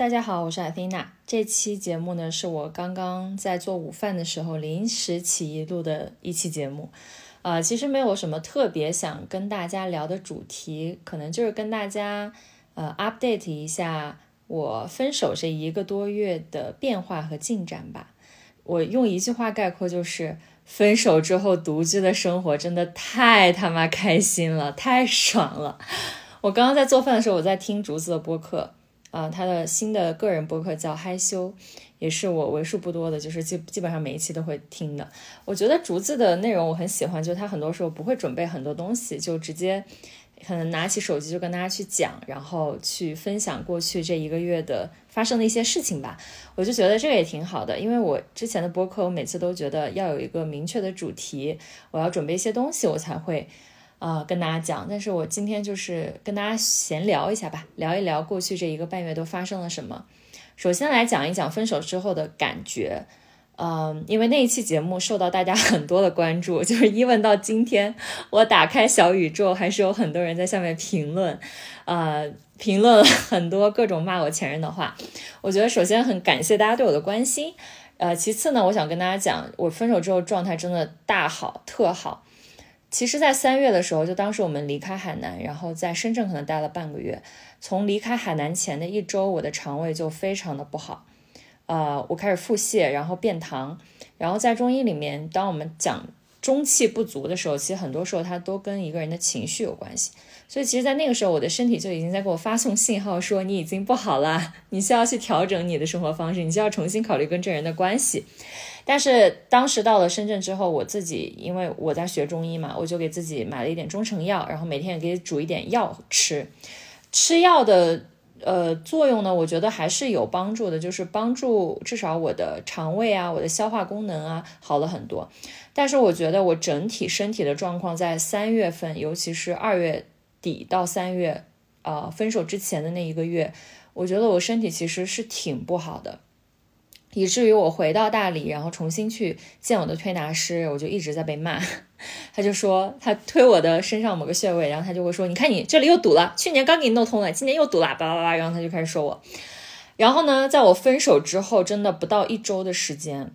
大家好，我是阿菲娜。这期节目呢，是我刚刚在做午饭的时候临时起意录的一期节目。呃，其实没有什么特别想跟大家聊的主题，可能就是跟大家呃 update 一下我分手这一个多月的变化和进展吧。我用一句话概括，就是分手之后独居的生活真的太他妈开心了，太爽了。我刚刚在做饭的时候，我在听竹子的播客。啊，他的新的个人播客叫害羞，也是我为数不多的，就是基基本上每一期都会听的。我觉得竹子的内容我很喜欢，就他很多时候不会准备很多东西，就直接可能拿起手机就跟大家去讲，然后去分享过去这一个月的发生的一些事情吧。我就觉得这个也挺好的，因为我之前的播客，我每次都觉得要有一个明确的主题，我要准备一些东西，我才会。啊，跟大家讲，但是我今天就是跟大家闲聊一下吧，聊一聊过去这一个半月都发生了什么。首先来讲一讲分手之后的感觉，嗯，因为那一期节目受到大家 很多的关注，就是一问到今天，我打开小宇宙，还是有很多人在下面评论，呃，评论了很多各种骂我前任的话。我觉得首先很感谢大家对我的关心，呃，其次呢，我想跟大家讲，我分手之后状态真的大好，特好。其实，在三月的时候，就当时我们离开海南，然后在深圳可能待了半个月。从离开海南前的一周，我的肠胃就非常的不好，呃，我开始腹泻，然后便溏。然后在中医里面，当我们讲中气不足的时候，其实很多时候它都跟一个人的情绪有关系。所以，其实，在那个时候，我的身体就已经在给我发送信号，说你已经不好了，你需要去调整你的生活方式，你需要重新考虑跟这人的关系。但是当时到了深圳之后，我自己因为我在学中医嘛，我就给自己买了一点中成药，然后每天也给煮一点药吃。吃药的呃作用呢，我觉得还是有帮助的，就是帮助至少我的肠胃啊、我的消化功能啊好了很多。但是我觉得我整体身体的状况在三月份，尤其是二月底到三月，呃分手之前的那一个月，我觉得我身体其实是挺不好的。以至于我回到大理，然后重新去见我的推拿师，我就一直在被骂。他就说他推我的身上某个穴位，然后他就会说：“你看你这里又堵了，去年刚给你弄通了，今年又堵了，叭叭叭。”然后他就开始说我。然后呢，在我分手之后，真的不到一周的时间，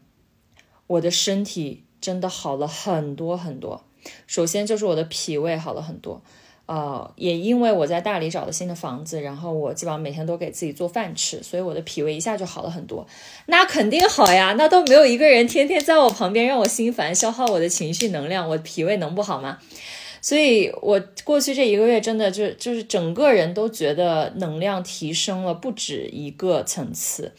我的身体真的好了很多很多。首先就是我的脾胃好了很多。呃，也因为我在大理找了新的房子，然后我基本上每天都给自己做饭吃，所以我的脾胃一下就好了很多。那肯定好呀，那都没有一个人天天在我旁边让我心烦，消耗我的情绪能量，我脾胃能不好吗？所以我过去这一个月真的就就是整个人都觉得能量提升了不止一个层次。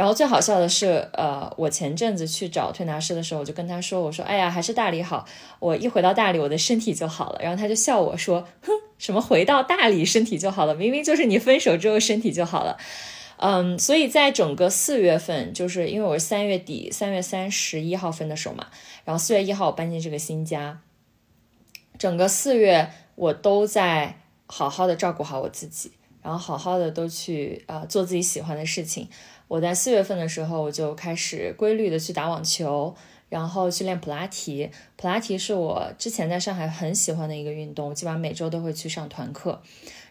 然后最好笑的是，呃，我前阵子去找推拿师的时候，我就跟他说：“我说，哎呀，还是大理好。我一回到大理，我的身体就好了。”然后他就笑我说：“哼，什么回到大理身体就好了？明明就是你分手之后身体就好了。”嗯，所以在整个四月份，就是因为我是三月底，三月三十一号分的手嘛，然后四月一号我搬进这个新家，整个四月我都在好好的照顾好我自己，然后好好的都去啊做自己喜欢的事情。我在四月份的时候，我就开始规律的去打网球，然后去练普拉提。普拉提是我之前在上海很喜欢的一个运动，我基本上每周都会去上团课。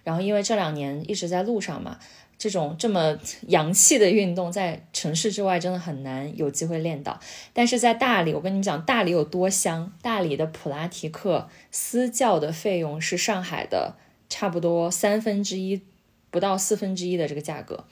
然后因为这两年一直在路上嘛，这种这么 洋气的运动在城市之外真的很难有机会练到。但是在大理，我跟你们讲，大理有多香！大理的普拉提课私教的费用是上海的差不多三分之一，不到四分之一的这个价格。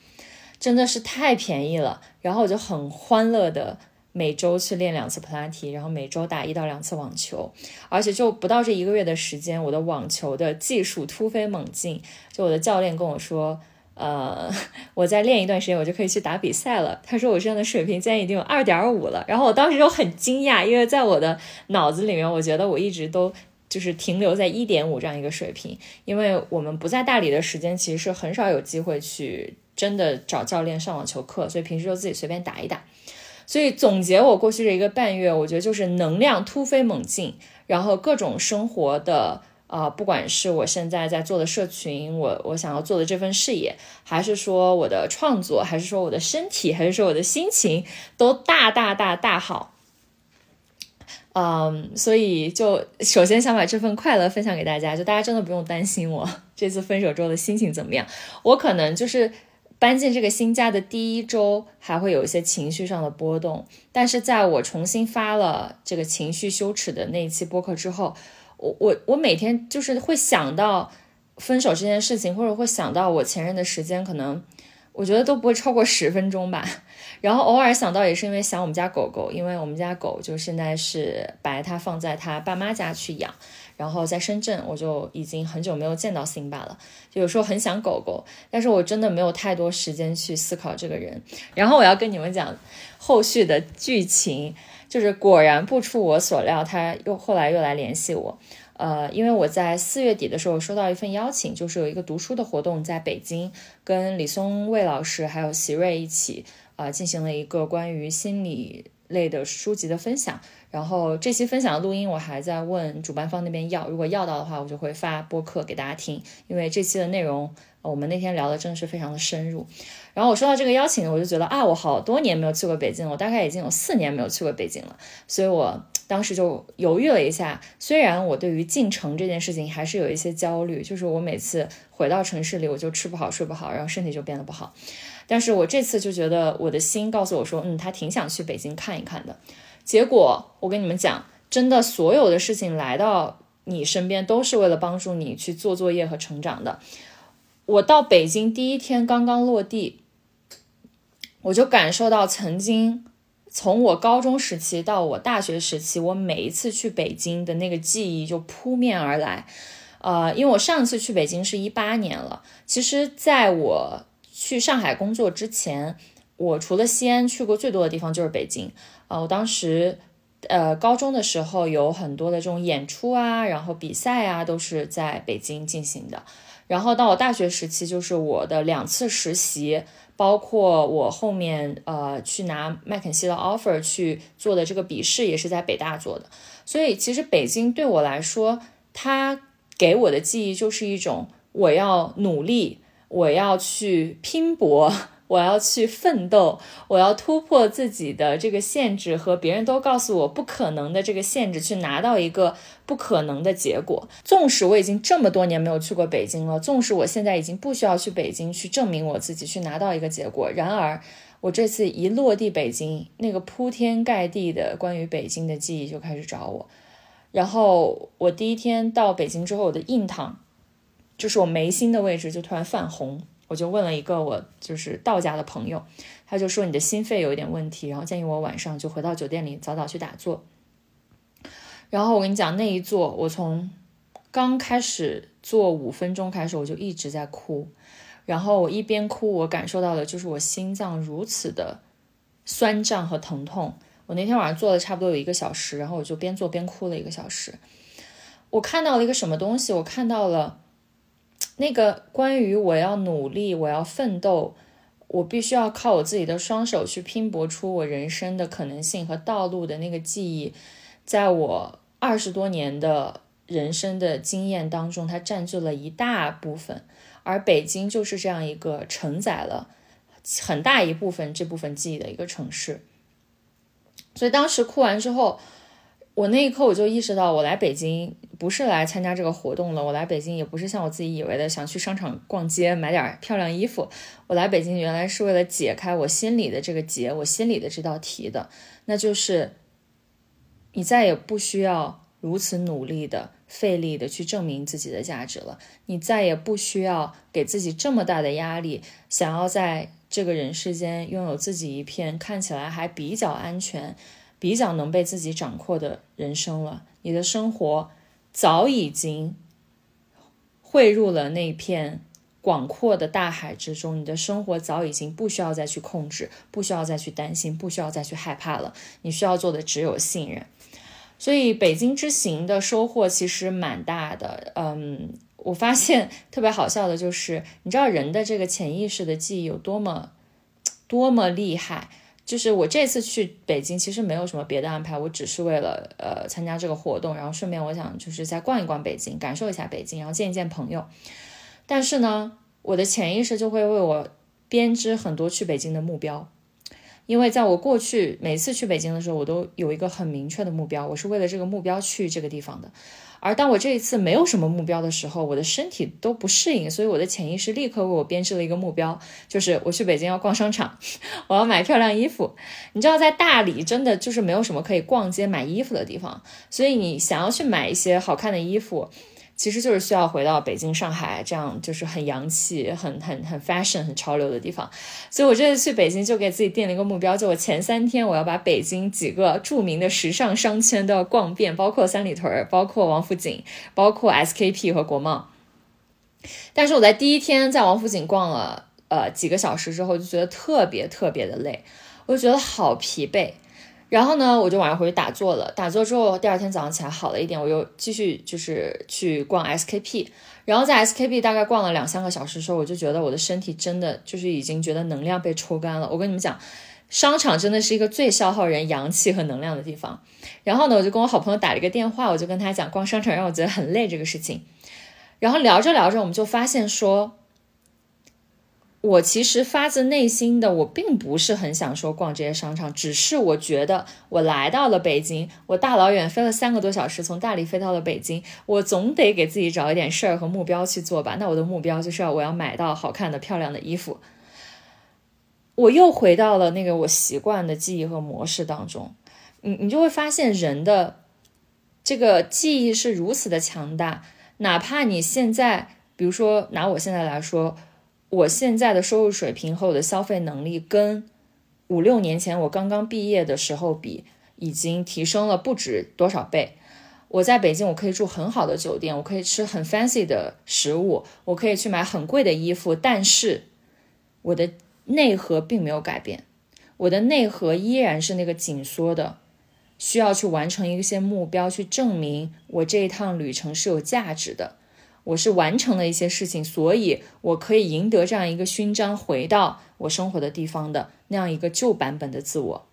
真的是太便宜了，然后我就很欢乐的每周去练两次普拉提，然后每周打一到两次网球，而且就不到这一个月的时间，我的网球的技术突飞猛进。就我的教练跟我说，呃，我再练一段时间，我就可以去打比赛了。他说我现在的水平现在已经有二点五了，然后我当时就很惊讶，因为在我的脑子里面，我觉得我一直都就是停留在一点五这样一个水平，因为我们不在大理的时间，其实是很少有机会去。真的找教练上网球课，所以平时就自己随便打一打。所以总结我过去这一个半月，我觉得就是能量突飞猛进，然后各种生活的啊，不管是我现在在做的社群，我我想要做的这份事业，还是说我的创作，还是说我的身体，还是说我的心情，都大大大大好。嗯，所以就首先想把这份快乐分享给大家，就大家真的不用担心我这次分手之后的心情怎么样，我可能就是。搬进这个新家的第一周还会有一些情绪上的波动，但是在我重新发了这个情绪羞耻的那一期播客之后，我我我每天就是会想到分手这件事情，或者会想到我前任的时间，可能我觉得都不会超过十分钟吧。然后偶尔想到也是因为想我们家狗狗，因为我们家狗就现在是把它放在它爸妈家去养。然后在深圳，我就已经很久没有见到辛巴了，就有时候很想狗狗，但是我真的没有太多时间去思考这个人。然后我要跟你们讲后续的剧情，就是果然不出我所料，他又后来又来联系我，呃，因为我在四月底的时候收到一份邀请，就是有一个读书的活动在北京，跟李松蔚老师还有席瑞一起，呃，进行了一个关于心理类的书籍的分享。然后这期分享的录音，我还在问主办方那边要，如果要到的话，我就会发播客给大家听。因为这期的内容，我们那天聊的真的是非常的深入。然后我收到这个邀请，我就觉得啊，我好多年没有去过北京，我大概已经有四年没有去过北京了。所以我当时就犹豫了一下。虽然我对于进城这件事情还是有一些焦虑，就是我每次回到城市里，我就吃不好睡不好，然后身体就变得不好。但是我这次就觉得我的心告诉我说，嗯，他挺想去北京看一看的。结果我跟你们讲，真的所有的事情来到你身边都是为了帮助你去做作业和成长的。我到北京第一天刚刚落地，我就感受到曾经从我高中时期到我大学时期，我每一次去北京的那个记忆就扑面而来。呃，因为我上次去北京是一八年了，其实在我去上海工作之前，我除了西安去过最多的地方就是北京。啊，我当时，呃，高中的时候有很多的这种演出啊，然后比赛啊，都是在北京进行的。然后到我大学时期，就是我的两次实习，包括我后面呃去拿麦肯锡的 offer 去做的这个笔试，也是在北大做的。所以其实北京对我来说，它给我的记忆就是一种我要努力，我要去拼搏。我要去奋斗，我要突破自己的这个限制和别人都告诉我不可能的这个限制，去拿到一个不可能的结果。纵使我已经这么多年没有去过北京了，纵使我现在已经不需要去北京去证明我自己，去拿到一个结果，然而我这次一落地北京，那个铺天盖地的关于北京的记忆就开始找我。然后我第一天到北京之后，我的印堂，就是我眉心的位置就突然泛红。我就问了一个我就是道家的朋友，他就说你的心肺有一点问题，然后建议我晚上就回到酒店里早早去打坐。然后我跟你讲那一坐，我从刚开始坐五分钟开始，我就一直在哭。然后我一边哭，我感受到的就是我心脏如此的酸胀和疼痛。我那天晚上坐了差不多有一个小时，然后我就边坐边哭了一个小时。我看到了一个什么东西？我看到了。那个关于我要努力，我要奋斗，我必须要靠我自己的双手去拼搏出我人生的可能性和道路的那个记忆，在我二十多年的人生的经验当中，它占据了一大部分。而北京就是这样一个承载了很大一部分这部分记忆的一个城市。所以当时哭完之后。我那一刻我就意识到，我来北京不是来参加这个活动了。我来北京也不是像我自己以为的想去商场逛街买点漂亮衣服。我来北京原来是为了解开我心里的这个结，我心里的这道题的，那就是你再也不需要如此努力的、费力的去证明自己的价值了。你再也不需要给自己这么大的压力，想要在这个人世间拥有自己一片看起来还比较安全。比较能被自己掌控的人生了，你的生活早已经汇入了那片广阔的大海之中，你的生活早已经不需要再去控制，不需要再去担心，不需要再去害怕了。你需要做的只有信任。所以北京之行的收获其实蛮大的。嗯，我发现 特别好笑的就是，你知道人的这个潜意识的记忆有多么多么厉害。就是我这次去北京，其实没有什么别的安排，我只是为了呃参加这个活动，然后顺便我想就是再逛一逛北京，感受一下北京，然后见一见朋友。但是呢，我的潜意识就会为我编织很多去北京的目标，因为在我过去每次去北京的时候，我都有一个很明确的目标，我是为了这个目标去这个地方的。而当我这一次没有什么目标的时候，我的身体都不适应，所以我的潜意识立刻为我编织了一个目标，就是我去北京要逛商场，我要买漂亮衣服。你知道，在大理真的就是没有什么可以逛街买衣服的地方，所以你想要去买一些好看的衣服。其实就是需要回到北京、上海这样，就是很洋气、很很很 fashion、很潮流的地方。所以我这次去北京就给自己定了一个目标，就我前三天我要把北京几个著名的时尚商圈都要逛遍，包括三里屯、包括王府井、包括 SKP 和国贸。但是我在第一天在王府井逛了呃几个小时之后，就觉得特别特别的累，我就觉得好疲惫。然后呢，我就晚上回去打坐了。打坐之后，第二天早上起来好了一点，我又继续就是去逛 SKP。然后在 SKP 大概逛了两三个小时的时候，我就觉得我的身体真的就是已经觉得能量被抽干了。我跟你们讲，商场真的是一个最消耗人阳气和能量的地方。然后呢，我就跟我好朋友打了一个电话，我就跟他讲逛商场让我觉得很累这个事情。然后聊着聊着，我们就发现说。我其实发自内心的，我并不是很想说逛这些商场，只是我觉得我来到了北京，我大老远飞了三个多小时，从大理飞到了北京，我总得给自己找一点事儿和目标去做吧。那我的目标就是要我要买到好看的、漂亮的衣服。我又回到了那个我习惯的记忆和模式当中，你你就会发现人的这个记忆是如此的强大，哪怕你现在，比如说拿我现在来说。我现在的收入水平和我的消费能力，跟五六年前我刚刚毕业的时候比，已经提升了不止多少倍。我在北京，我可以住很好的酒店，我可以吃很 fancy 的食物，我可以去买很贵的衣服，但是我的内核并没有改变，我的内核依然是那个紧缩的，需要去完成一些目标，去证明我这一趟旅程是有价值的。我是完成了一些事情，所以我可以赢得这样一个勋章，回到我生活的地方的那样一个旧版本的自我。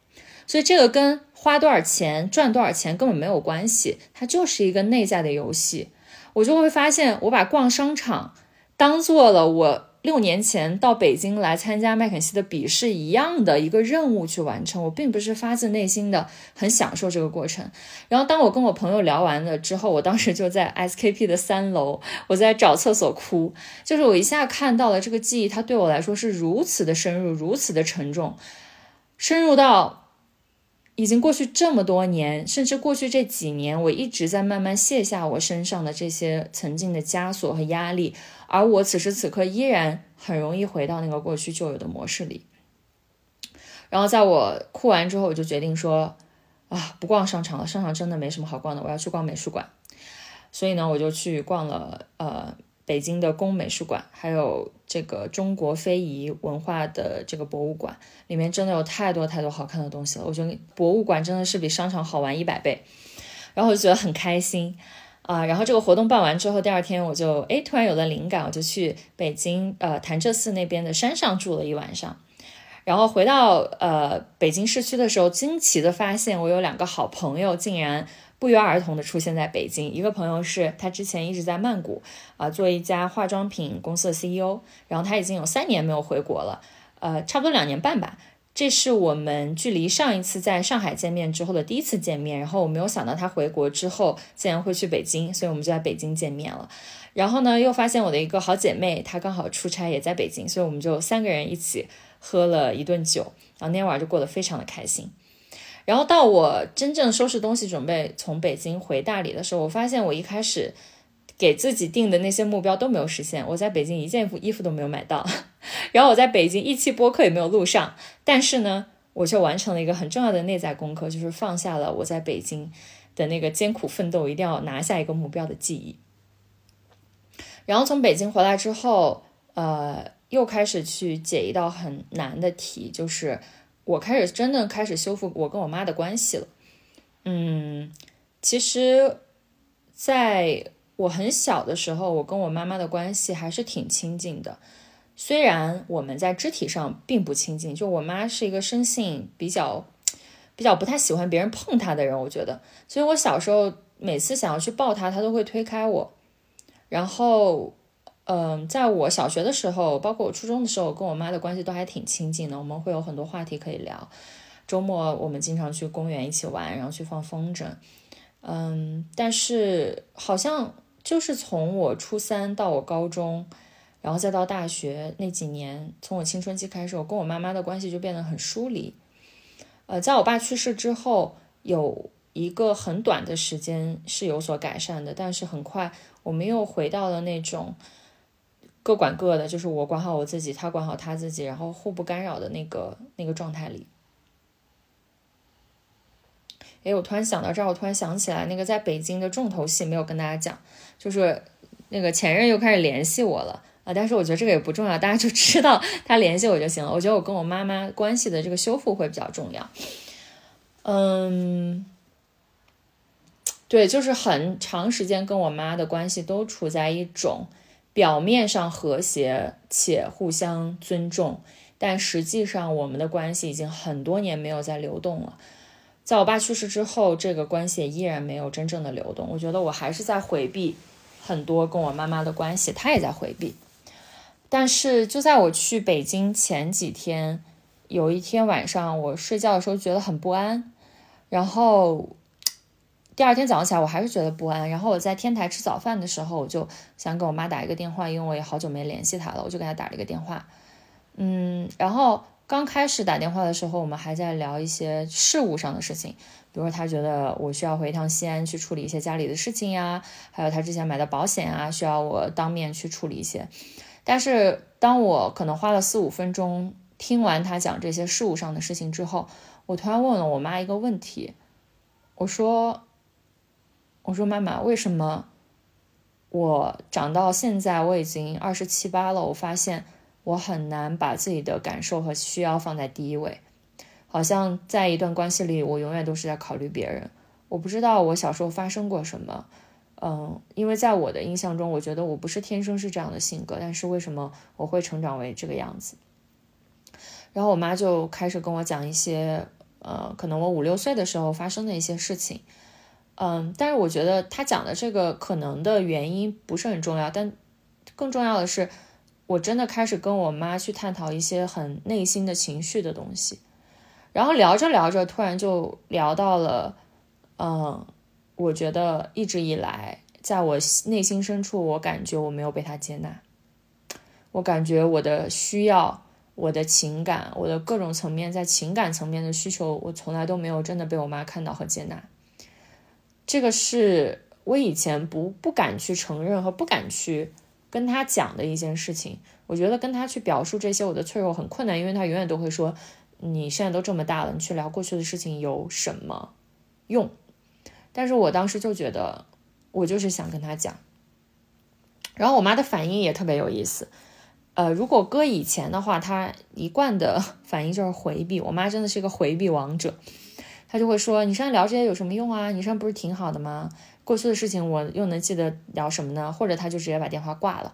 所以这个跟花多少钱、赚多少钱根本没有关系，它就是一个内在的游戏。我就会发现，我把逛商场当做了我。六年前到北京来参加麦肯锡的笔试一样的一个任务去完成，我并不是发自内心的很享受这个过程。然后当我跟我朋友聊完了之后，我当时就在 SKP 的三楼，我在找厕所哭，就是我一下看到了这个记忆，它对我来说是如此的深入，如此的沉重，深入到。已经过去这么多年，甚至过去这几年，我一直在慢慢卸下我身上的这些曾经的枷锁和压力，而我此时此刻依然很容易回到那个过去旧有的模式里。然后在我哭完之后，我就决定说，啊，不逛商场了，商场真的没什么好逛的，我要去逛美术馆。所以呢，我就去逛了，呃。北京的工美术馆，还有这个中国非遗文化的这个博物馆，里面真的有太多太多好看的东西了。我觉得博物馆真的是比商场好玩一百倍，然后我就觉得很开心啊。然后这个活动办完之后，第二天我就哎突然有了灵感，我就去北京呃潭柘寺那边的山上住了一晚上。然后回到呃北京市区的时候，惊奇的发现我有两个好朋友竟然。不约而同的出现在北京。一个朋友是他之前一直在曼谷啊，做一家化妆品公司的 CEO，然后他已经有三年没有回国了，呃，差不多两年半吧。这是我们距离上一次在上海见面之后的第一次见面。然后我没有想到他回国之后竟然会去北京，所以我们就在北京见面了。然后呢，又发现我的一个好姐妹，她刚好出差也在北京，所以我们就三个人一起喝了一顿酒，然后那天晚上就过得非常的开心。然后到我真正收拾东西准备从北京回大理的时候，我发现我一开始给自己定的那些目标都没有实现。我在北京一件衣服都没有买到，然后我在北京一期播客也没有录上。但是呢，我却完成了一个很重要的内在功课，就是放下了我在北京的那个艰苦奋斗，一定要拿下一个目标的记忆。然后从北京回来之后，呃，又开始去解一道很难的题，就是。我开始真的开始修复我跟我妈的关系了。嗯，其实，在我很小的时候，我跟我妈妈的关系还是挺亲近的。虽然我们在肢体上并不亲近，就我妈是一个生性比较比较不太喜欢别人碰她的人，我觉得。所以我小时候每次想要去抱她，她都会推开我。然后，嗯，在我小学的时候，包括我初中的时候，跟我妈的关系都还挺亲近的，我们会有很多话题可以聊。周末我们经常去公园一起玩，然后去放风筝。嗯，但是好像就是从我初三到我高中，然后再到大学那几年，从我青春期开始，我跟我妈妈的关系就变得很疏离。呃，在我爸去世之后，有一个很短的时间是有所改善的，但是很快我们又回到了那种。各管各的，就是我管好我自己，他管好他自己，然后互不干扰的那个那个状态里。哎，我突然想到这儿，我突然想起来那个在北京的重头戏没有跟大家讲，就是那个前任又开始联系我了啊！但是我觉得这个也不重要，大家就知道他联系我就行了。我觉得我跟我妈妈关系的这个修复会比较重要。嗯，对，就是很长时间跟我妈的关系都处在一种。表面上和谐且互相尊重，但实际上我们的关系已经很多年没有再流动了。在我爸去世之后，这个关系依然没有真正的流动。我觉得我还是在回避很多跟我妈妈的关系，她也在回避。但是就在我去北京前几天，有一天晚上我睡觉的时候觉得很不安，然后。第二天早上起来，我还是觉得不安。然后我在天台吃早饭的时候，我就想给我妈打一个电话，因为我也好久没联系她了，我就给她打了一个电话。嗯，然后刚开始打电话的时候，我们还在聊一些事务上的事情，比如说她觉得我需要回一趟西安去处理一些家里的事情呀，还有她之前买的保险啊，需要我当面去处理一些。但是当我可能花了四五分钟听完她讲这些事务上的事情之后，我突然问了我妈一个问题，我说。我说妈妈，为什么我长到现在我已经二十七八了，我发现我很难把自己的感受和需要放在第一位，好像在一段关系里，我永远都是在考虑别人。我不知道我小时候发生过什么，嗯，因为在我的印象中，我觉得我不是天生是这样的性格，但是为什么我会成长为这个样子？然后我妈就开始跟我讲一些，呃，可能我五六岁的时候发生的一些事情。嗯，但是我觉得他讲的这个可能的原因不是很重要，但更重要的是，我真的开始跟我妈去探讨一些很内心的情绪的东西，然后聊着聊着，突然就聊到了，嗯，我觉得一直以来，在我内心深处，我感觉我没有被他接纳，我感觉我的需要、我的情感、我的各种层面，在情感层面的需求，我从来都没有真的被我妈看到和接纳。这个是我以前不不敢去承认和不敢去跟他讲的一件事情。我觉得跟他去表述这些我的脆弱很困难，因为他永远都会说：“你现在都这么大了，你去聊过去的事情有什么用？”但是我当时就觉得，我就是想跟他讲。然后我妈的反应也特别有意思。呃，如果搁以前的话，她一贯的 反应就是回避。我妈真的是一个回避王者。他就会说：“你上来聊这些有什么用啊？你上不是挺好的吗？过去的事情我又能记得聊什么呢？”或者他就直接把电话挂了。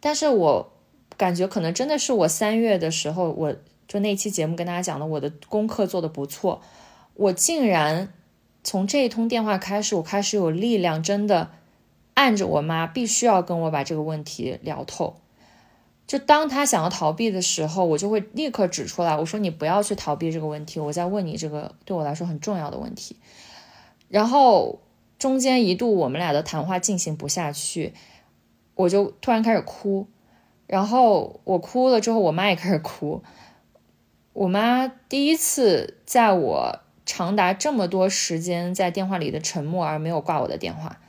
但是我感觉可能真的是我三月的时候，我就那期节目跟大家讲的，我的功课做的不错。我竟然从这一通电话开始，我开始有力量，真的按着我妈，必须要跟我把这个问题聊透。就当他想要逃避的时候，我就会立刻指出来，我说你不要去逃避这个问题，我在问你这个对我来说很重要的问题。然后中间一度我们俩的谈话进行不下去，我就突然开始哭，然后我哭了之后，我妈也开始哭。我妈第一次在我长达这么多时间在电话里的沉默而没有挂我的电话，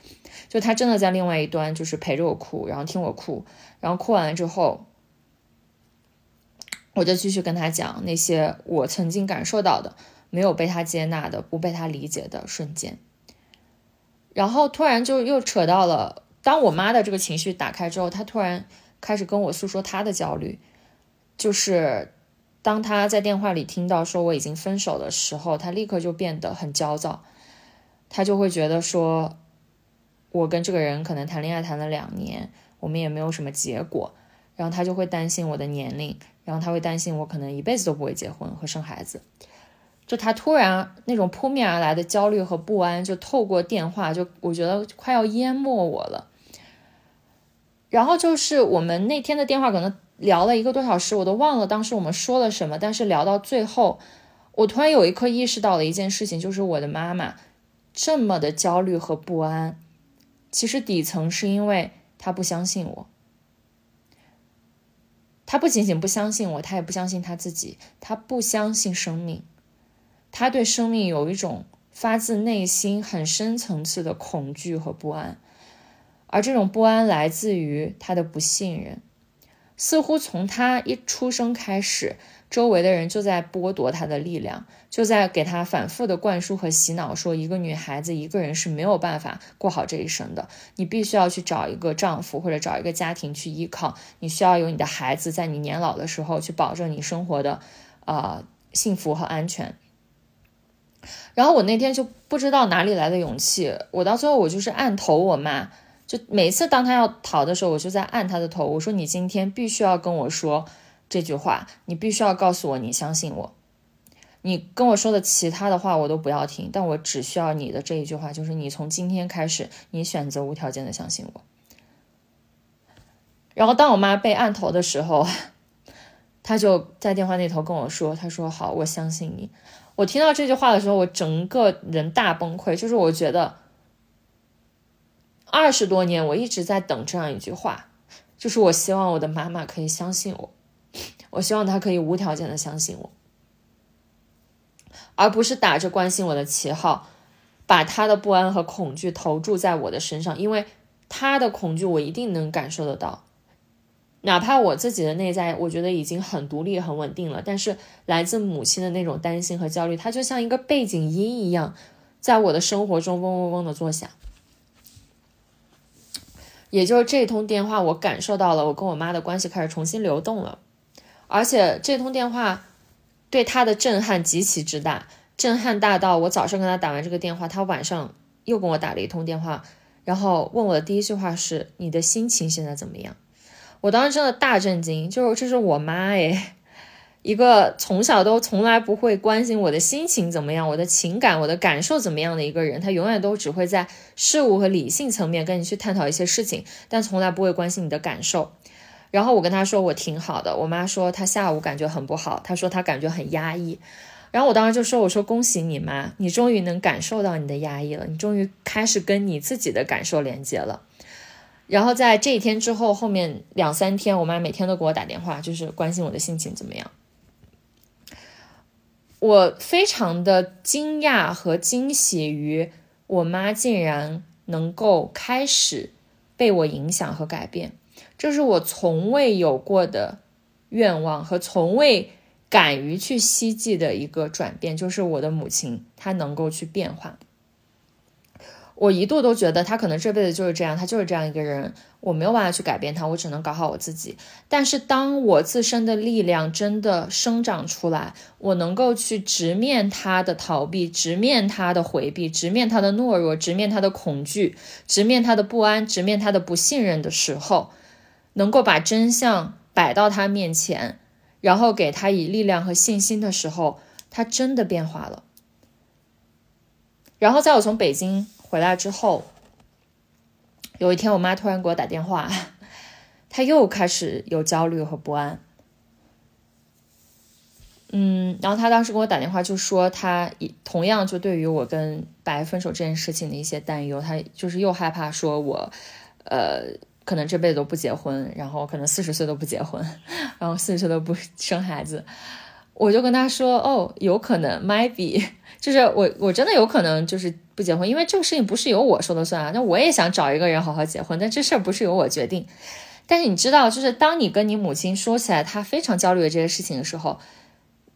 就她真的在另外一端就是陪着我哭，然后听我哭，然后哭完了之后。我就继续跟他讲那些我曾经感受到的没有被他接纳的、不被他理解的瞬间，然后突然就又扯到了，当我妈的这个情绪打开之后，她突然开始跟我诉说她的焦虑，就是当她在电话里听到说我已经分手的时候，她立刻就变得很焦躁，她就会觉得说，我跟这个人可能谈恋爱谈了两年，我们也没有什么结果。然后她就会担心我的年龄，然后他会担心我可能一辈子都不会结婚和生孩子。就他突然那种扑面而来的焦虑和不安，就透过电话，就我觉得快要淹没我了。然后就是我们那天的电话可能聊了一个多小时，我都忘了当时我们说了什么。但是聊到最后，我突然有一刻意识到了一件事情，就是我的妈妈这么的焦虑和不安，其实底层是因为她不相信我。他不仅仅不相信我，他也不相信他自己，他不相信生命，他对生命有一种发自内心很深层次的恐惧和不安。而这种不安来自于他的不信任，似乎从他一出生开始，周围的人就在剥夺他的力量，就在给他反复的灌输和洗脑，说一个女孩子一个人是没有办法过好这一生的，你必须要去找一个丈夫或者找一个家庭去依靠，你需要有你的孩子，在你年老的时候去保证你生活的，呃，幸福和安全。然后我那天就不知道哪里来的勇气，我到最后我就是按头我妈。就每次当她要逃的时候，我就在按她的头。我说：“你今天必须要跟我说这句话，你必须要告诉我你相信我。你跟我说的其他的话我都不要听，但我只需要你的这一句话，就是你从今天开始，你选择无条件的相信我。”然后当我妈被按头的时候，他就在电话那头跟我说：“他说好，我相信你。”我听到这句话的时候，我整个人大崩溃，就是我觉得。二十多年，我一直在等这样一句话，就是我希望我的妈妈可以相信我，我希望她可以无条件的相信我，而不是打着关心我的旗号，把她的不安和恐惧投注在我的身上，因为她的恐惧我一定能感受得到，哪怕我自己的内在我觉得已经很独立很稳定了，但是来自母亲的那种担心和焦虑，它就像一个背景音一样，在我的生活中嗡嗡嗡的作响。也就是这通电话，我感受到了我跟我妈的关系开始重新流动了，而且这通电话对他的震撼极其之大，震撼大到我早上跟他打完这个电话，他晚上又跟我打了一通电话，然后问我的第一句话是：“你的心情现在怎么样？”我当时真的大震惊，就是这是我妈诶。一个从小都从来不会关心我的心情怎么样，我的情感、我的感受怎么样的一个人，他永远都只会在事物和理性层面跟你去探讨一些事情，但从来不会关心你的感受。然后我跟他说我挺好的，我妈说她下午感觉很不好，她说她感觉很压抑。然后我当时就说我说恭喜你妈，你终于能感受到你的压抑了，你终于开始跟你自己的感受连接了。然后在这一天之后，后面两三天，我妈每天都给我打电话，就是关心我的心情怎么样。我非常的惊讶和惊喜于我妈竟然能够开始被我影响和改变，这是我从未有过的愿望和从未敢于去希冀的一个转变，就是我的母亲她能够去变化。我一度都觉得他可能这辈子就是这样，他就是这样一个人，我没有办法去改变他，我只能搞好我自己。但是当我自身的力量真的生长出来，我能够去直面他的逃避，直面他的回避，直面他的懦弱，直面他的恐惧，直面他的不安，直面他的不信任的时候，能够把真相摆到他面前，然后给他以力量和信心的时候，他真的变化了。然后在我从北京。回来之后，有一天，我妈突然给我打电话，她又开始有焦虑和不安。嗯，然后她当时给我打电话，就说她同样就对于我跟白分手这件事情的一些担忧，她就是又害怕说我，呃，可能这辈子都不结婚，然后可能四十岁都不结婚，然后四十岁都不生孩子。我就跟她说，哦，有可能，might be。就是我，我真的有可能就是不结婚，因为这个事情不是由我说了算啊。那我也想找一个人好好结婚，但这事儿不是由我决定。但是你知道，就是当你跟你母亲说起来她非常焦虑的这些事情的时候，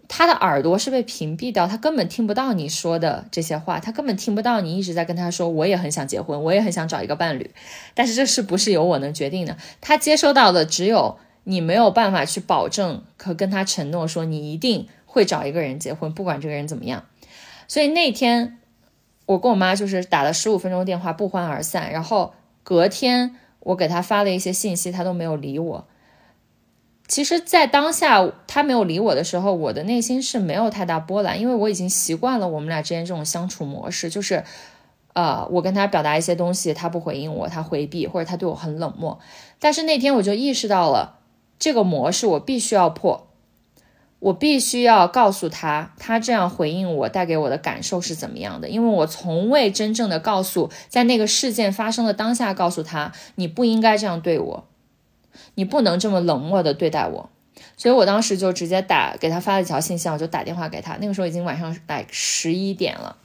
他的耳朵是被屏蔽掉，他根本听不到你说的这些话，他根本听不到你一直在跟他说我也很想结婚，我也很想找一个伴侣。但是这是不是由我能决定的，他接收到的只有你没有办法去保证和跟他承诺说你一定会找一个人结婚，不管这个人怎么样。所以那天，我跟我妈就是打了十五分钟电话，不欢而散。然后隔天，我给她发了一些信息，她都没有理我。其实，在当下他没有理我的时候，我的内心是没有太大波澜，因为我已经习惯了我们俩之间这种相处模式，就是，呃，我跟他表达一些东西，他不回应我，他回避，或者他对我很冷漠。但是那天我就意识到了这个模式，我必须要破。我必须要告诉他，他这样回应我带给我的感受是怎么样的？因为我从未真正的告诉，在那个事件发生的当下，告诉他你不应该这样对我，你不能这么冷漠的对待我。所以我当时就直接打给他发了一条信息，我就打电话给他。那个时候已经晚上来十一点了，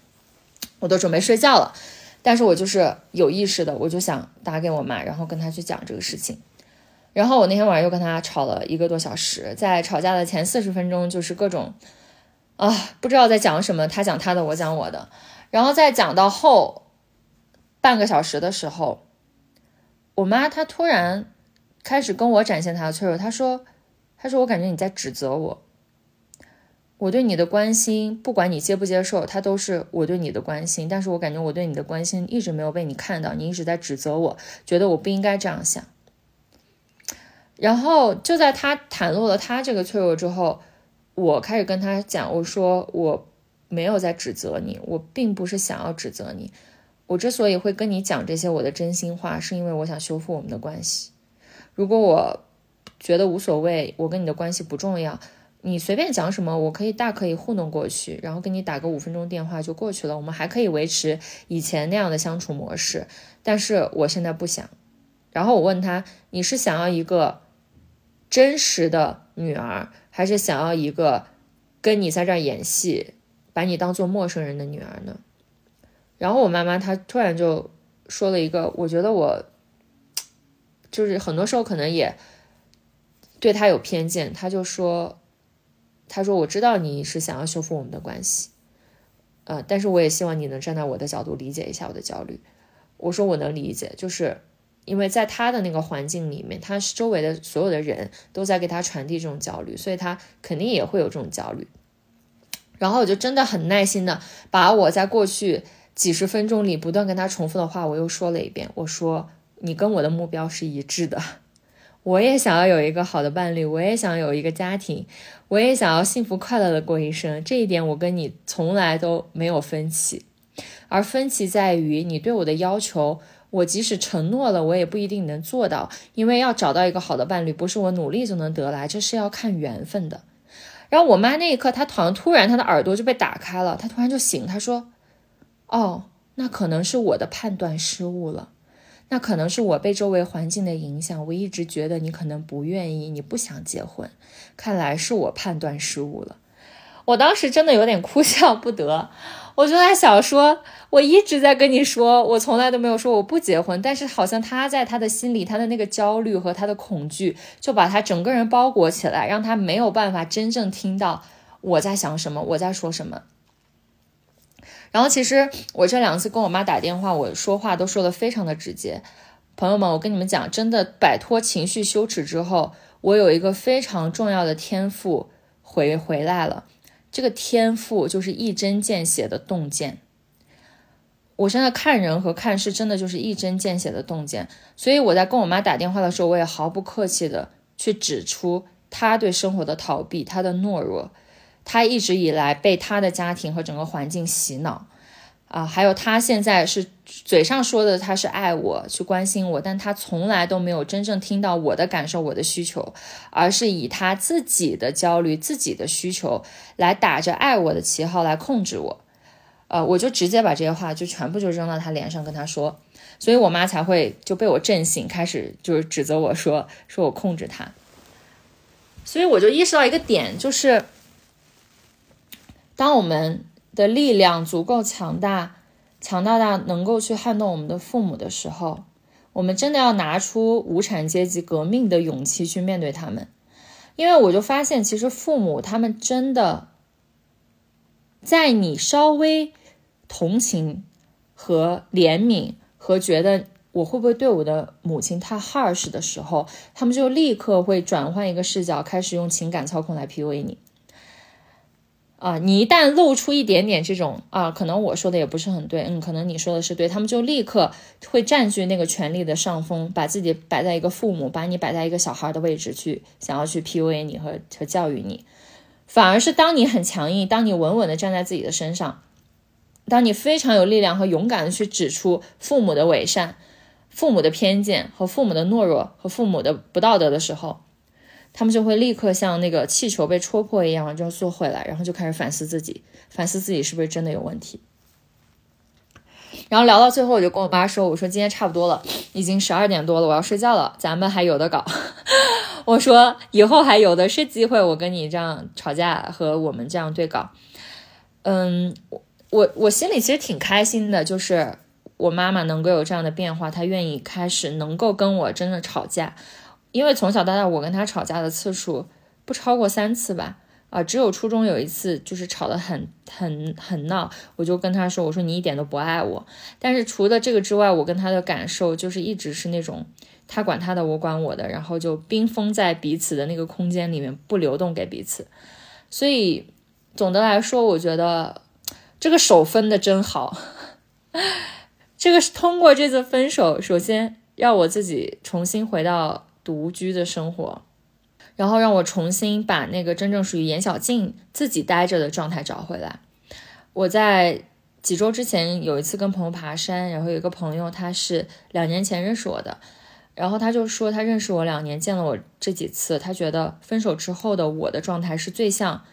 我都准备睡觉了，但是我就是有意识的，我就想打给我妈，然后跟他去讲这个事情。然后我那天晚上又跟他吵了一个多小时，在吵架的前四十分钟就是各种啊，不知道在讲什么，他讲他的，我讲我的。然后在讲到后半个小时的时候，我妈她突然开始跟我展现他的脆弱，他说：“他说我感觉你在指责我，我对你的关心，不管你接不接受，他都是我对你的关心。但是我感觉我对你的关心一直没有被你看到，你一直在指责我，觉得我不应该这样想。”然后就在他袒露了他这个脆弱之后，我开始跟他讲，我说我没有在指责你，我并不是想要指责你。我之所以会跟你讲这些我的真心话，是因为我想修复我们的关系。如果我觉得无所谓，我跟你的关系不重要，你随便讲什么，我可以大可以糊弄过去，然后跟你打个五分钟电话就过去了，我们还可以维持以前那样的相处模式。但是我现在不想。然后我问他，你是想要一个？真实的女儿，还是想要一个跟你在这儿演戏，把你当做陌生人的女儿呢？然后我妈妈她突然就说了一个，我觉得我就是很多时候可能也对他有偏见。他就说：“他说我知道你是想要修复我们的关系，呃，但是我也希望你能站在我的角度理解一下我的焦虑。”我说我能理解，就是。因为在他的那个环境里面，他周围的所有的人都在给他传递这种焦虑，所以他肯定也会有这种焦虑。然后我就真的很耐心的把我在过去几十分钟里不断跟他重复的话，我又说了一遍。我说：“你跟我的目标是一致的，我也想要有一个好的伴侣，我也想有一个家庭，我也想要幸福快乐的过一生。这一点我跟你从来都没有分歧，而分歧在于你对我的要求。”我即使承诺了，我也不一定能做到，因为要找到一个好的伴侣，不是我努力就能得来，这是要看缘分的。然后我妈那一刻，她好像突然她的耳朵就被打开了，她突然就醒，她说：“哦，那可能是我的判断失误了，那可能是我被周围环境的影响，我一直觉得你可能不愿意，你不想结婚，看来是我判断失误了。”我当时真的有点哭笑不得。我就在想说，我一直在跟你说，我从来都没有说我不结婚，但是好像他在他的心里，他的那个焦虑和他的恐惧，就把他整个人包裹起来，让他没有办法真正听到我在想什么，我在说什么。然后其实我这两次跟我妈打电话，我说话都说的非常的直接。朋友们，我跟你们讲，真的摆脱情绪羞耻之后，我有一个非常重要的天赋回回来了。这个天赋就是一针见血的洞见。我现在看人和看事，真的就是一针见血的洞见。所以我在跟我妈打电话的时候，我也毫不客气的去指出她对生活的逃避，她的懦弱，她一直以来被她的家庭和整个环境洗脑。啊，还有他现在是嘴上说的他是爱我，去关心我，但他从来都没有真正听到我的感受、我的需求，而是以他自己的焦虑、自己的需求来打着爱我的旗号来控制我。呃，我就直接把这些话就全部就扔到他脸上跟他说，所以我妈才会就被我震醒，开始就是指责我说说我控制他。所以我就意识到一个点，就是当我们。的力量足够强大，强大到能够去撼动我们的父母的时候，我们真的要拿出无产阶级革命的勇气去面对他们。因为我就发现，其实父母他们真的，在你稍微同情和怜悯和觉得我会不会对我的母亲太 harsh 的时候，他们就立刻会转换一个视角，开始用情感操控来 PUA 你。啊，你一旦露出一点点这种啊，可能我说的也不是很对，嗯，可能你说的是对，他们就立刻会占据那个权力的上风，把自己摆在一个父母，把你摆在一个小孩的位置去，想要去 PUA 你和和教育你，反而是当你很强硬，当你稳稳的站在自己的身上，当你非常有力量和勇敢的去指出父母的伪善、父母的偏见和父母的懦弱和父母的不道德的时候，他们就会立刻像那个气球被戳破一样，就缩回来，然后就开始反思自己，反思自己是不是真的有问题。然后聊到最后，我就跟我妈说：“我说今天差不多了，已经十二点多了，我要睡觉了，咱们还有的搞。”我说以后还有的是机会，我跟你这样吵架和我们这样对搞。嗯，我我心里其实挺开心的，就是我妈妈能够有这样的变化，她愿意开始能够跟我真的吵架。因为从小到大，我跟他吵架的次数不超过三次吧，啊，只有初中有一次，就是吵得很很很闹，我就跟他说，我说你一点都不爱我。但是除了这个之外，我跟他的感受就是一直是那种他管他的，我管我的，然后就冰封在彼此的那个空间里面，不流动给彼此。所以总的来说，我觉得这个手分的真好。这个是通过这次分手，首先让我自己重新回到。独居的生活，然后让我重新把那个真正属于严小静自己待着的状态找回来。我在几周之前有一次跟朋友爬山，然后有一个朋友他是两年前认识我的，然后他就说他认识我两年，见了我这几次，他觉得分手之后的我的状态是最像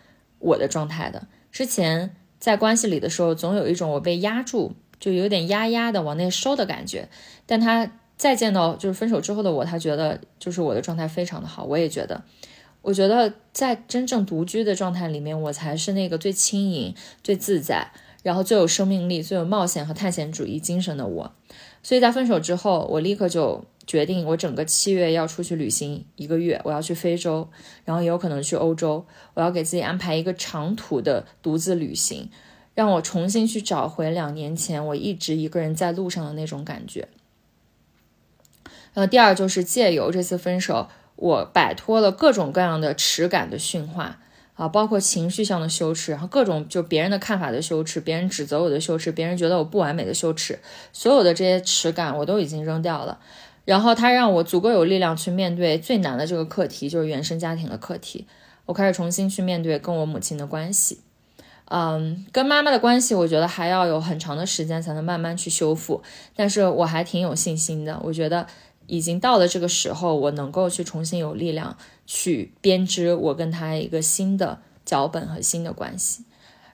我的状态的。之前在关系里的时候，总有一种我被压住，就有点压压的往内收的感觉，但他。再见到就是分手之后的我，他觉得就是我的状态非常的好，我也觉得，我觉得在真正独居的状态里面，我才是那个最轻盈、最自在，然后最有生命力、最有冒险和探险主义精神的我。所以在分手之后，我立刻就决定，我整个七月要出去旅行一个月，我要去非洲，然后也有可能去欧洲，我要给自己安排一个长途的独自旅行，让我重新去找回两年前我一直一个人在路上的那种感觉。然后第二就是借由这次分手，我摆脱了各种各样的耻感的驯化啊，包括情绪上的羞耻，然后各种就别人的看法的羞耻，别人指责我的羞耻，别人觉得我不完美的羞耻，所有的这些耻感我都已经扔掉了。然后他让我足够有力量去面对最难的这个课题，就是原生家庭的课题。我开始重新去面对跟我母亲的关系，嗯，跟妈妈的关系，我觉得还要有很长的时间才能慢慢去修复，但是我还挺有信心的，我觉得。已经到了这个时候，我能够去重新有力量去编织我跟他一个新的脚本和新的关系。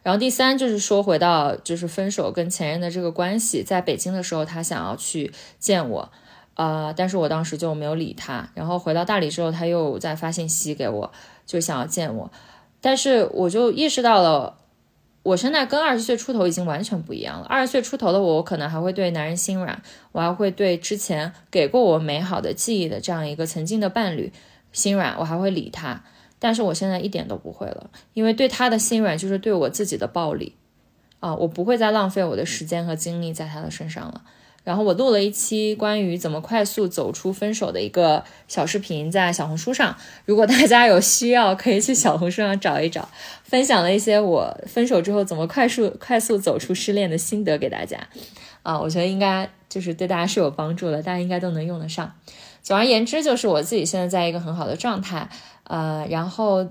然后第三就是说回到就是分手跟前任的这个关系，在北京的时候他想要去见我，呃，但是我当时就没有理他。然后回到大理之后，他又在发信息给我，就想要见我，但是我就意识到了。我现在跟二十岁出头已经完全不一样了。二十岁出头的我，我可能还会对男人心软，我还会对之前给过我美好的记忆的这样一个曾经的伴侣心软，我还会理他。但是我现在一点都不会了，因为对他的心软就是对我自己的暴力啊！我不会再浪费我的时间和精力在他的身上了。然后我录了一期关于怎么快速走出分手的一个小视频，在小红书上，如果大家有需要，可以去小红书上找一找，分享了一些我分手之后怎么快速快速走出失恋的心得给大家。啊，我觉得应该就是对大家是有帮助的，大家应该都能用得上。总而言之，就是我自己现在在一个很好的状态，呃，然后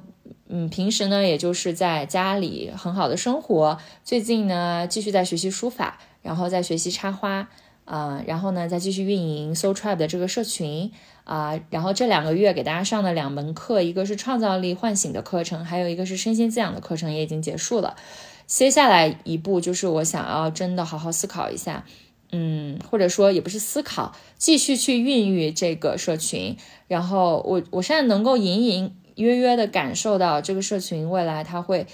嗯，平时呢，也就是在家里很好的生活。最近呢，继续在学习书法，然后在学习插花。啊，然后呢，再继续运营 So Tribe 的这个社群啊，然后这两个月给大家上的两门课，一个是创造力唤醒的课程，还有一个是身心滋养的课程，也已经结束了。接下来一步就是我想要真的好好思考一下，嗯，或者说也不是思考，继续去孕育这个社群。然后我我现在能够隐隐约约的感受到，这个社群未来它会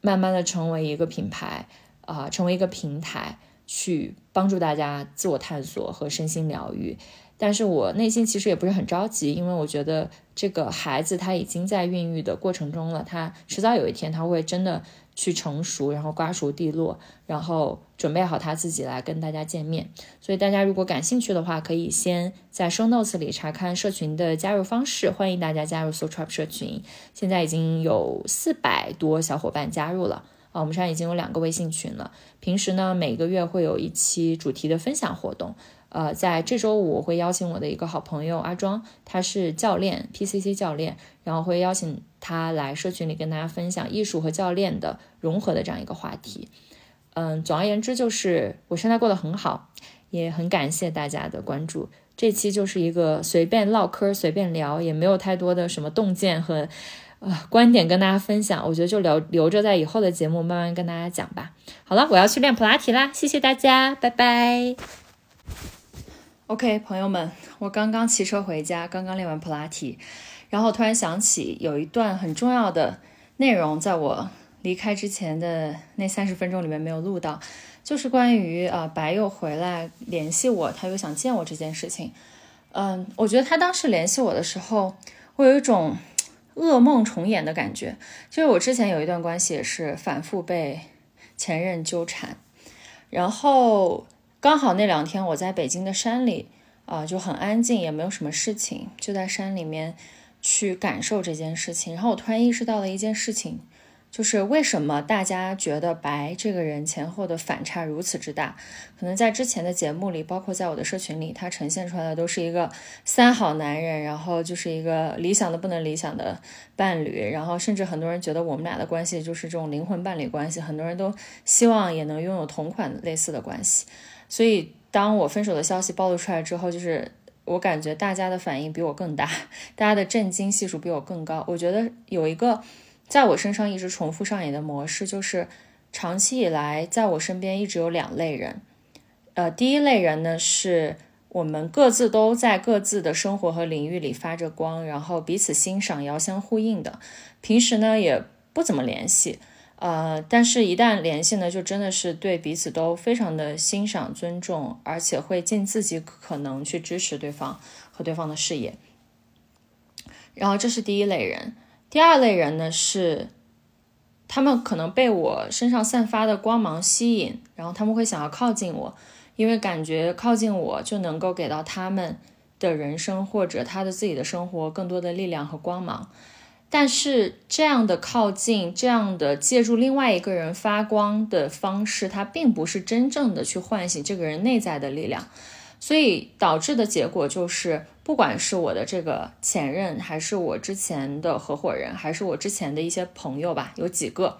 慢慢的成为一个品牌啊，成为一个平台。去帮助大家自我探索和身心疗愈，但是我内心其实也不是很着急，因为我觉得这个孩子他已经在孕育的过程中了，他迟早有一天他会真的去成熟，然后瓜熟蒂落，然后准备好他自己来跟大家见面。所以大家如果感兴趣的话，可以先在 show notes 里查看社群的加入方式，欢迎大家加入 So Trap 社群，现在已经有四百多小伙伴加入了。啊，我们现在已经有两个微信群了。平时呢，每个月会有一期主题的分享活动。呃，在这周五，我会邀请我的一个好朋友阿庄，他是教练，PCC 教练，然后会邀请他来社群里跟大家分享艺术和教练的融合的这样一个话题。嗯，总而言之就是我现在过得很好，也很感谢大家的关注。这期就是一个随便唠嗑、随便聊，也没有太多的什么洞见和呃观点跟大家分享。我觉得就留留着在以后的节目慢慢跟大家讲吧。好了，我要去练普拉提啦，谢谢大家，拜拜。OK，朋友们，我刚刚骑车回家，刚刚练完普拉提，然后突然想起有一段很重要的内容，在我。离开之前的那三十分钟里面没有录到，就是关于啊白又回来联系我，他又想见我这件事情。嗯，我觉得他当时联系我的时候，我有一种噩梦重演的感觉。就是我之前有一段关系也是反复被前任纠缠，然后刚好那两天我在北京的山里啊就很安静，也没有什么事情，就在山里面去感受这件事情。然后我突然意识到了一件事情。就是为什么大家觉得白这个人前后的反差如此之大？可能在之前的节目里，包括在我的社群里，他呈现出来的都是一个三好男人，然后就是一个理想的不能理想的伴侣，然后甚至很多人觉得我们俩的关系就是这种灵魂伴侣关系，很多人都希望也能拥有同款类似的关系。所以当我分手的消息暴露出来之后，就是我感觉大家的反应比我更大，大家的震惊系数比我更高。我觉得有一个。在我身上一直重复上演的模式，就是长期以来，在我身边一直有两类人。呃，第一类人呢，是我们各自都在各自的生活和领域里发着光，然后彼此欣赏、遥相呼应的。平时呢，也不怎么联系，呃，但是一旦联系呢，就真的是对彼此都非常的欣赏、尊重，而且会尽自己可能去支持对方和对方的事业。然后，这是第一类人。第二类人呢，是他们可能被我身上散发的光芒吸引，然后他们会想要靠近我，因为感觉靠近我就能够给到他们的人生或者他的自己的生活更多的力量和光芒。但是这样的靠近，这样的借助另外一个人发光的方式，它并不是真正的去唤醒这个人内在的力量，所以导致的结果就是。不管是我的这个前任，还是我之前的合伙人，还是我之前的一些朋友吧，有几个，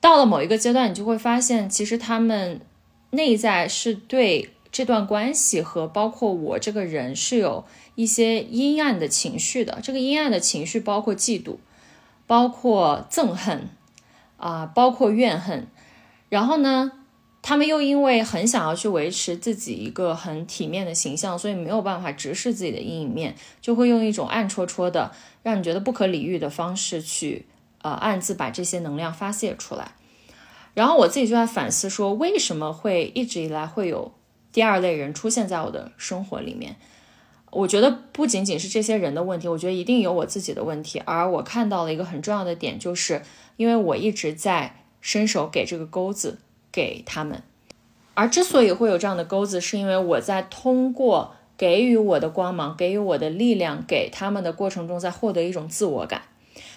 到了某一个阶段，你就会发现，其实他们内在是对这段关系和包括我这个人是有一些阴暗的情绪的。这个阴暗的情绪包括嫉妒，包括憎恨，啊，包括怨恨。然后呢？他们又因为很想要去维持自己一个很体面的形象，所以没有办法直视自己的阴影面，就会用一种暗戳戳的、让你觉得不可理喻的方式去，呃，暗自把这些能量发泄出来。然后我自己就在反思说，为什么会一直以来会有第二类人出现在我的生活里面？我觉得不仅仅是这些人的问题，我觉得一定有我自己的问题。而我看到了一个很重要的点，就是因为我一直在伸手给这个钩子。给他们，而之所以会有这样的钩子，是因为我在通过给予我的光芒、给予我的力量给他们的过程中，在获得一种自我感。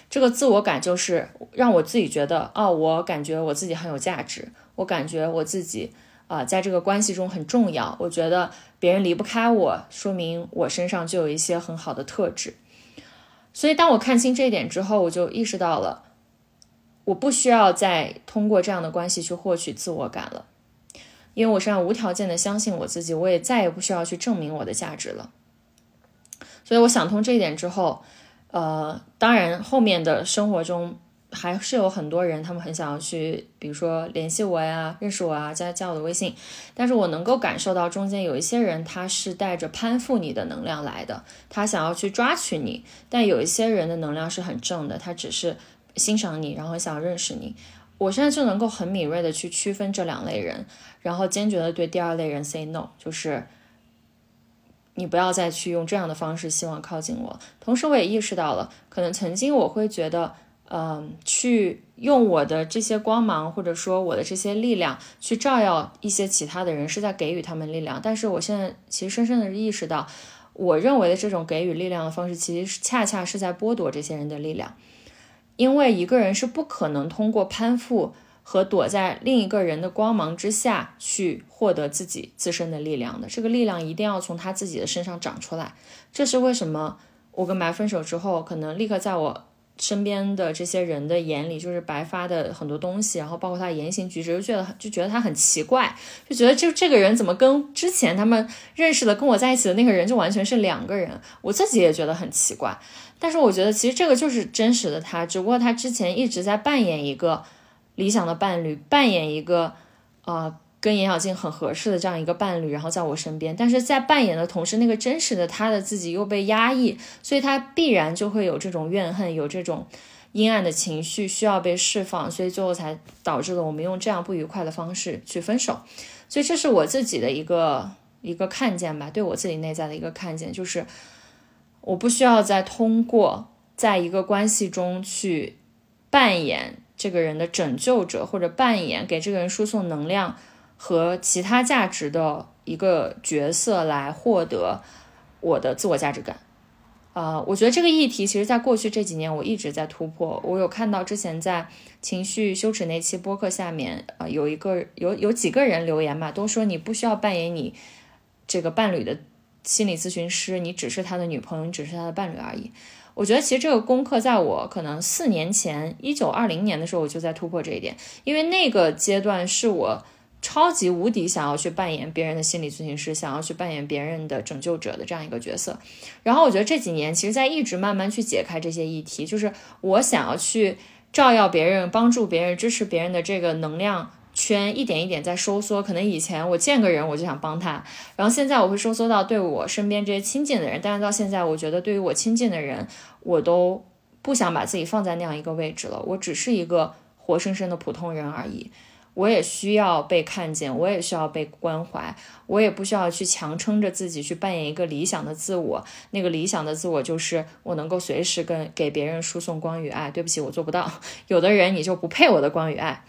这个自我感就是让我自己觉得，哦，我感觉我自己很有价值，我感觉我自己啊，在这个关系中很重要。我觉得别人离不开我，说明我身上就有一些很好的特质。所以，当我看清这一点之后，我就意识到了。我不需要再通过这样的关系去获取自我感了，因为我是要无条件的相信我自己，我也再也不需要去证明我的价值了。所以我想通这一点之后，呃，当然后面的生活中还是有很多人，他们很想要去，比如说联系我呀、认识我啊、加加我的微信，但是我能够感受到中间有一些人他是带着攀附你的能量来的，他想要去抓取你，但有一些人的能量是很正的，他只是。欣赏你，然后想认识你，我现在就能够很敏锐的去区分这两类人，然后坚决的对第二类人 say no，就是你不要再去用这样的方式希望靠近我。同时，我也意识到了，可能曾经我会觉得，嗯，去用我的这些光芒，或者说我的这些力量去照耀一些其他的人，是在给予他们力量。但是我现在其实深深的意识到，我认为的这种给予力量的方式，其实恰恰是在剥夺这些人的力量。因为一个人是不可能通过攀附和躲在另一个人的光芒之下去获得自己自身的力量的，这个力量一定要从他自己的身上长出来。这是为什么我跟白分手之后，可能立刻在我身边的这些人的眼里，就是白发的很多东西，然后包括他言行举止，就觉得就觉得他很奇怪，就觉得就这个人怎么跟之前他们认识的跟我在一起的那个人就完全是两个人，我自己也觉得很奇怪。但是我觉得其实这个就是真实的他，只不过他之前一直在扮演一个理想的伴侣，扮演一个啊。跟严小静很合适的这样一个伴侣，然后在我身边，但是在扮演的同时，那个真实的他的自己又被压抑，所以他必然就会有这种怨恨，有这种阴暗的情绪需要被释放，所以最后才导致了我们用这样不愉快的方式去分手。所以这是我自己的一个一个看见吧，对我自己内在的一个看见，就是我不需要再通过在一个关系中去扮演这个人的拯救者，或者扮演给这个人输送能量。和其他价值的一个角色来获得我的自我价值感，啊，我觉得这个议题其实在过去这几年我一直在突破。我有看到之前在情绪羞耻那期播客下面啊，有一个有有几个人留言嘛，都说你不需要扮演你这个伴侣的心理咨询师，你只是他的女朋友，你只是他的伴侣而已。我觉得其实这个功课在我可能四年前一九二零年的时候我就在突破这一点，因为那个阶段是我。超级无敌想要去扮演别人的心理咨询师，想要去扮演别人的拯救者的这样一个角色。然后我觉得这几年，其实在一直慢慢去解开这些议题，就是我想要去照耀别人、帮助别人、支持别人的这个能量圈，一点一点在收缩。可能以前我见个人我就想帮他，然后现在我会收缩到对我身边这些亲近的人。但是到现在，我觉得对于我亲近的人，我都不想把自己放在那样一个位置了。我只是一个活生生的普通人而已。我也需要被看见，我也需要被关怀，我也不需要去强撑着自己去扮演一个理想的自我。那个理想的自我就是我能够随时跟给别人输送光与爱。对不起，我做不到。有的人你就不配我的光与爱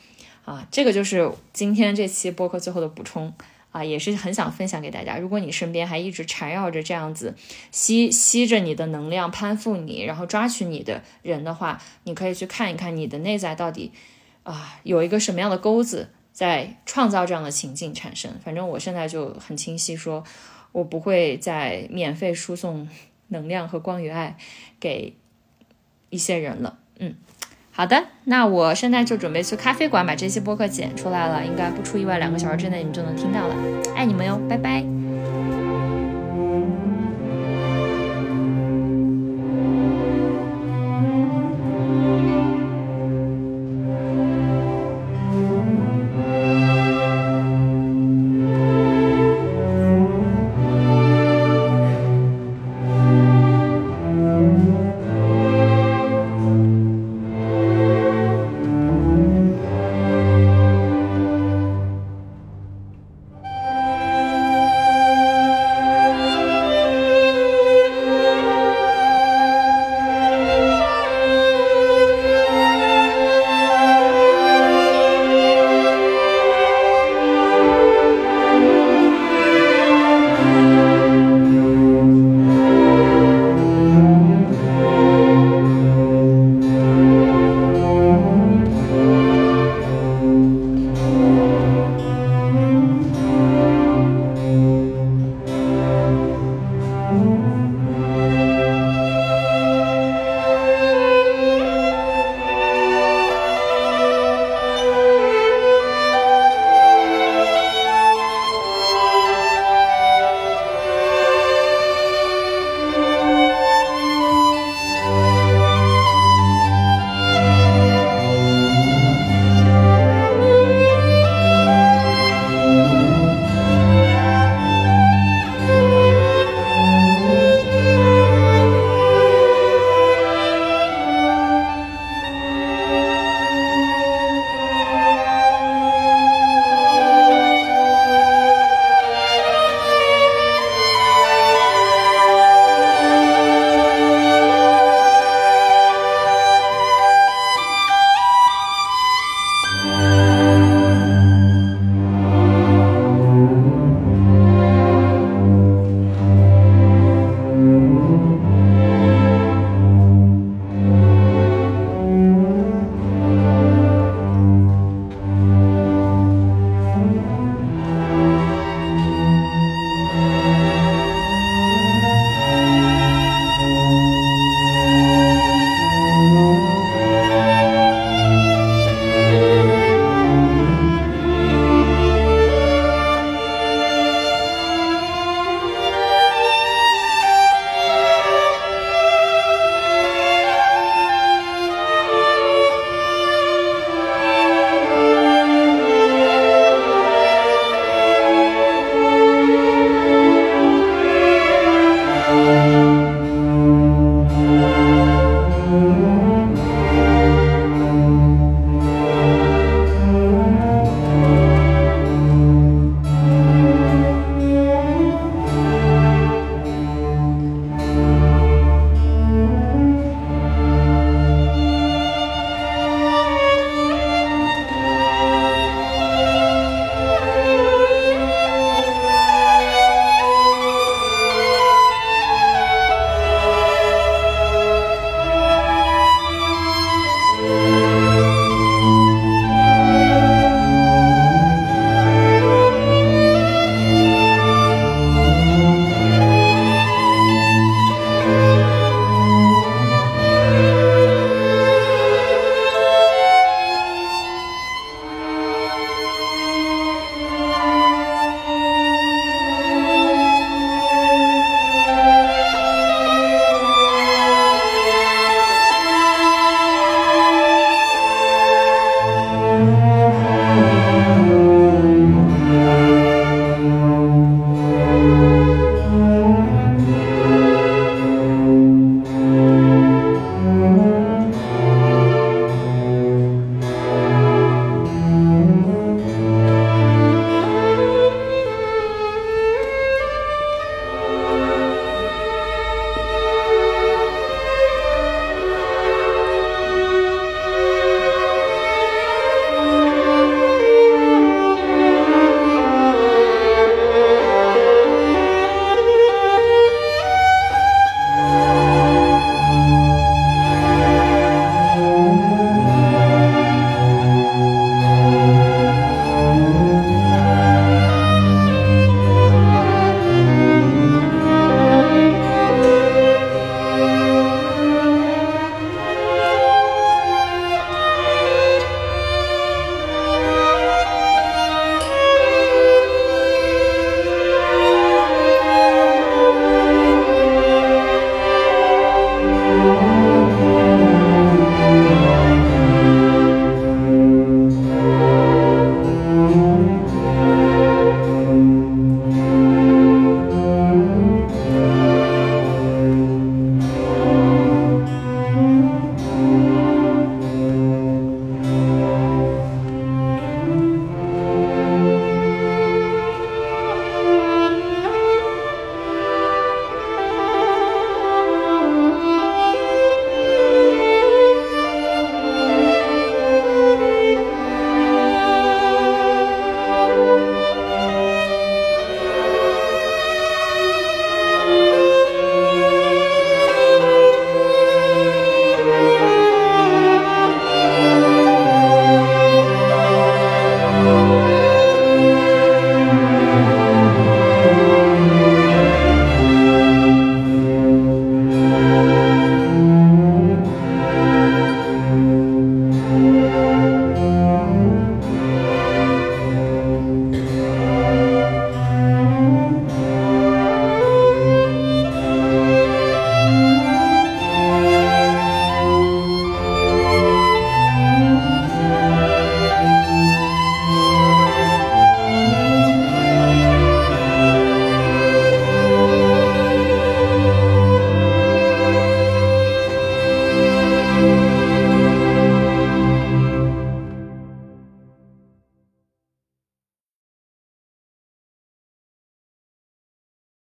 啊！这个就是今天这期播客最后的补充啊，也是很想分享给大家。如果你身边还一直缠绕着这样子吸吸着你的能量、攀附你，然后抓取你的人的话，你可以去看一看你的内在到底。啊，有一个什么样的钩子在创造这样的情境产生？反正我现在就很清晰，说我不会再免费输送能量和光与爱给一些人了。嗯，好的，那我现在就准备去咖啡馆把这期播客剪出来了，应该不出意外，两个小时之内你们就能听到了。爱你们哟，拜拜。